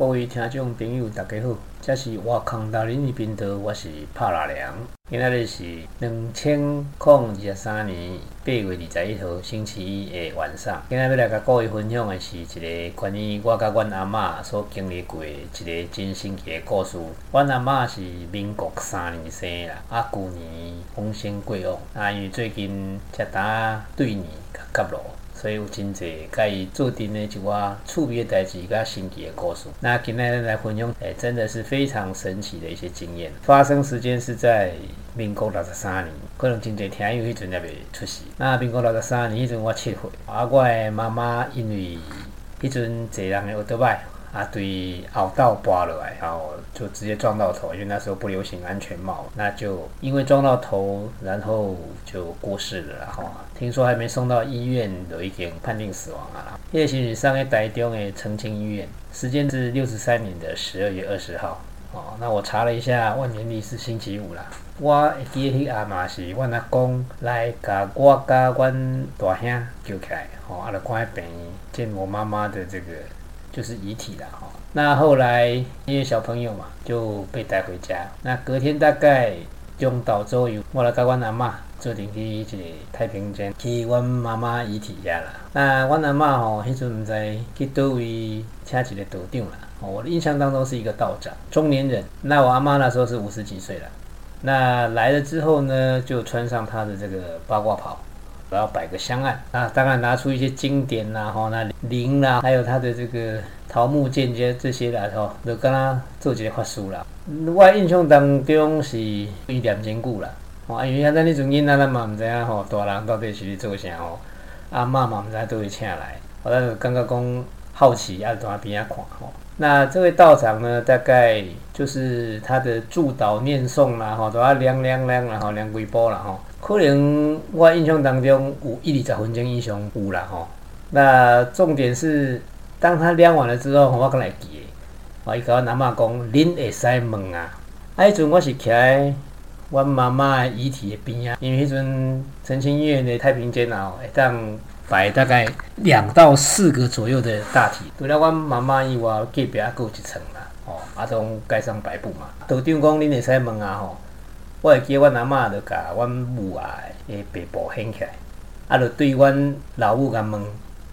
各位听众朋友，大家好，这是我康达林的频道，我是帕拉良。今仔日是两千零二十三年八月二十一号星期一的晚上。今仔要来甲各位分享的是一个关于我甲阮阿嬷所经历过的一个真神奇的故事。阮阿嬷是民国三年生啦，啊，旧年风仙过往，啊，因为最近才打对年甲落。所以有真济甲伊做阵的一寡趣味的代志，甲神奇的故事。那今日来分享，诶，真的是非常神奇的一些经验。发生时间是在民国六十三年，可能真济听友迄阵也未出世。那民国六十三年迄阵我七岁，啊，我的妈妈因为迄阵坐人的奥特曼。啊，对，后道刮落来，然后就直接撞到头，因为那时候不流行安全帽，那就因为撞到头，然后就过世了然后。听说还没送到医院，都已经判定死亡了。叶先生上个台中的澄清医院，时间是六十三年的十二月二十号。哦，那我查了一下，万年历是星期五啦。我会记迄阿妈是阮阿公来甲我甲阮大兄救起来，哦，啊，来看病见我妈妈的这个。就是遗体了哈。那后来因为小朋友嘛，就被带回家。那隔天大概中岛州有我来甲阮阿嬷做阵去一个太平间去阮妈妈遗体遐啦。那阮阿嬷吼，迄阵毋知去倒位请一个道长啦。我的印象当中是一个道长，中年人。那我阿妈那时候是五十几岁了。那来了之后呢，就穿上他的这个八卦袍。然后摆个香案啊，当然拿出一些经典呐，吼，那铃啦，还有他的这个桃木剑这这些啦，吼，就跟他做一个法术啦。我印象当中是一点真久啦，哦，因为现在那种囡仔咱嘛唔知影吼，大人到底是去做啥吼，阿嬷嘛唔知都会请来，我就感觉讲好奇，啊，在边仔看吼。那这位道长呢，大概就是他的祝祷念诵啦，吼，都要亮亮亮然后亮几波啦，吼。可能我印象当中有一二十分钟以上有啦吼。那重点是，当他量完了之后，我刚来记，我伊甲我阿嬷讲，恁会使问啊。啊，迄阵我是徛在阮妈妈遗体的边啊，因为迄阵澄清医院的太平间啊，会当摆大概两到四个左右的大体。除了阮妈妈以外，隔壁还有一层啦，哦，啊，种盖上白布嘛。道长讲恁会使问啊吼。我会记，阮阿嬷就甲阮母啊诶背部掀起来，啊，就对阮老母甲问，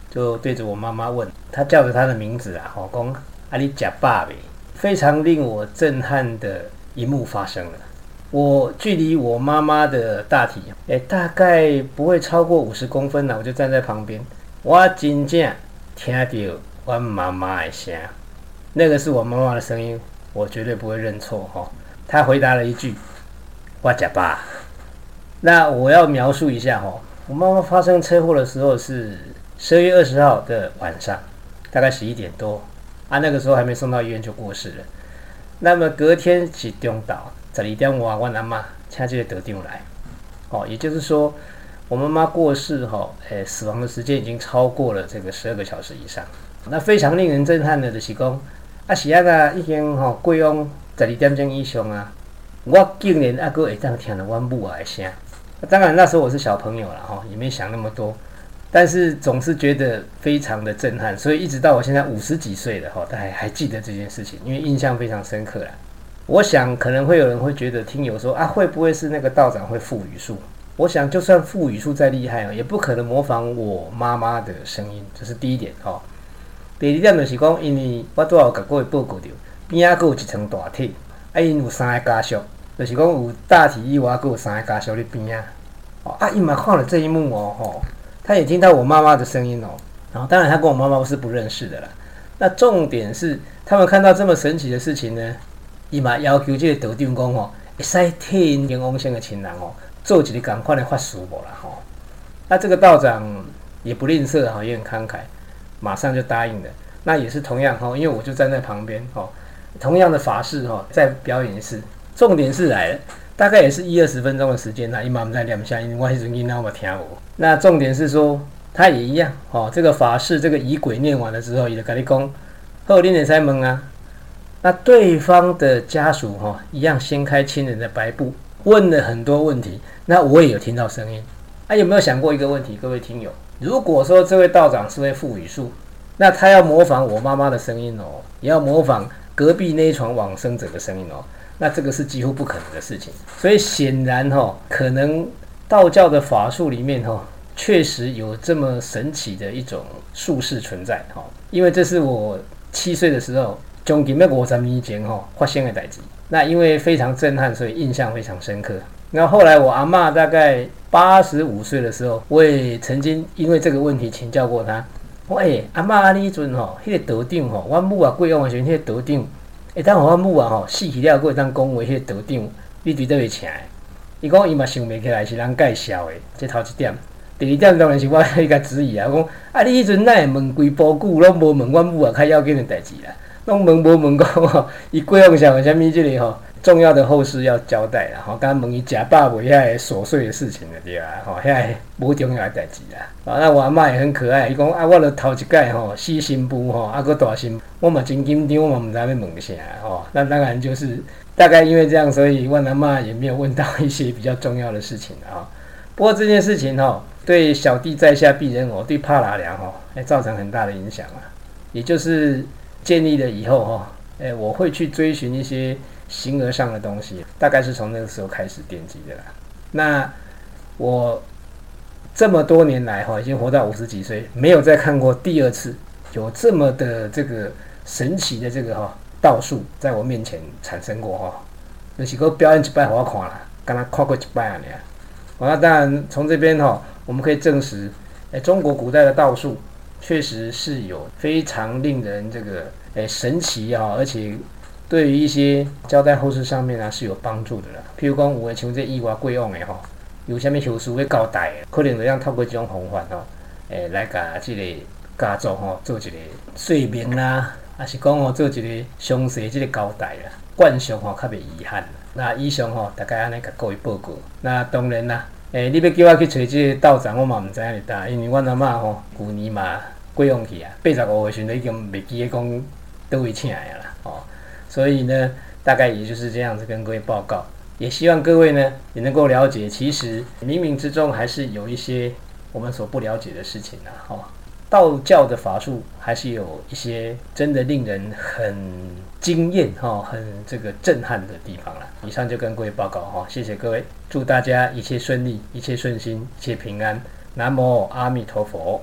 就对着我妈妈问，他叫着她的名字啊，吼讲啊你食饱未？非常令我震撼的一幕发生了。我距离我妈妈的大体诶大概不会超过五十公分了，我就站在旁边，我真正听到阮妈妈的声，那个是我妈妈的声音，我绝对不会认错哈。她回答了一句。我假吧。那我要描述一下哈，我妈妈发生车祸的时候是十二月二十号的晚上，大概十一点多啊，那个时候还没送到医院就过世了。那么隔天是中岛，十二点我我阿妈请这个得定来，哦，也就是说我妈妈过世哈，诶，死亡的时间已经超过了这个十二个小时以上。那非常令人震撼的就是讲，啊是啊已经吼过往十二点钟以上啊。我竟然阿哥会当听到阮母啊的声，当然那时候我是小朋友了哈，也没想那么多，但是总是觉得非常的震撼，所以一直到我现在五十几岁了哈，还还记得这件事情，因为印象非常深刻啦。我想可能会有人会觉得听友说啊，会不会是那个道长会赋语术？我想就算赋语术再厉害哦，也不可能模仿我妈妈的声音，这是第一点哈。第二点就是讲，因为我都要甲各位报告着，边仔有一层大体，啊因有三个家属。就是讲有大体以外，佮有三个家属伫边啊。哦，啊，伊嘛看了这一幕哦，吼，他也听到我妈妈的声音哦。然后，当然他跟我妈妈是不认识的啦。那重点是，他们看到这么神奇的事情呢，伊嘛要求这个道长讲哦，会使替因跟王先的亲人哦，做一个赶快的法事无啦，吼。那这个道长也不吝啬哈，也很慷慨，马上就答应了。那也是同样哈，因为我就站在旁边哈，同样的法事哈，再表演一次。重点是来了，大概也是一二十分钟的时间那一妈在两下，因为我是音那么听我。那重点是说，他也一样哦。这个法事，这个仪轨念完了之后，伊就跟你讲，后天也在问啊。那对方的家属哈，一样掀开亲人的白布，问了很多问题。那我也有听到声音。啊，有没有想过一个问题，各位听友？如果说这位道长是会赋语术，那他要模仿我妈妈的声音哦，也要模仿隔壁那一床往生者的声音哦，那这个是几乎不可能的事情。所以显然哈，可能道教的法术里面哈，确实有这么神奇的一种术士存在哈。因为这是我七岁的时候，将近要五十年前哈发生的代志。那因为非常震撼，所以印象非常深刻。那后来我阿妈大概八十五岁的时候，我也曾经因为这个问题请教过她。喂，阿妈，你阵吼，迄个道长吼，阮母啊过往的时阵，迄个道长，会当互阮母啊吼死去了，过会当讲话，迄个道长，你伫倒位请？伊讲伊嘛想袂起来是人介绍的，这头一点。第二点当然是我迄个质疑啊，讲啊，你迄阵哪会问规部久，拢无问阮母啊较要紧的代志啦，拢问无问讲吼，伊过往上有啥物即个吼？重要的后事要交代了，吼，刚刚问伊假爸爸遐琐碎的事情了，对啊，吼，遐无重要的代志啦。啊，那我阿妈也很可爱，伊讲啊，我了头一届吼，四新妇吼，啊个大新，我嘛真紧张，我嘛毋知要问啥吼。那当然就是大概因为这样，所以我阿妈也没有问到一些比较重要的事情啊。不过这件事情吼，对小弟在下鄙人我，对帕拉良吼，还造成很大的影响啊。也就是建立了以后哈，哎，我会去追寻一些。形而上的东西，大概是从那个时候开始奠基的啦。那我这么多年来哈，已经活到五十几岁，没有再看过第二次有这么的这个神奇的这个哈道术在我面前产生过哈。那是个表演一摆我看了，刚刚看过一摆啊。那当然从这边哈，我们可以证实，哎，中国古代的道术确实是有非常令人这个哎神奇啊，而且。对于一些交代后事上面啊是有帮助的啦。譬如讲，有诶像这意外贵往诶吼，有啥物特殊要交代，可能就让透过这种方法吼，诶来甲即个家族吼做一个说明啦，还是讲吼做一个详细即个交代啦。惯常吼较袂遗憾。那以上吼大概安尼甲各位报告。那当然啦，诶你要叫我去找即个道长，我嘛毋知影哩答，因为阮阿嬷吼旧年嘛贵往去啊，八十五岁时阵已经袂记得讲倒位请诶啦，吼。所以呢，大概也就是这样子跟各位报告，也希望各位呢也能够了解，其实冥冥之中还是有一些我们所不了解的事情的哈。道教的法术还是有一些真的令人很惊艳哈，很这个震撼的地方了。以上就跟各位报告哈，谢谢各位，祝大家一切顺利，一切顺心，一切平安。南无阿弥陀佛。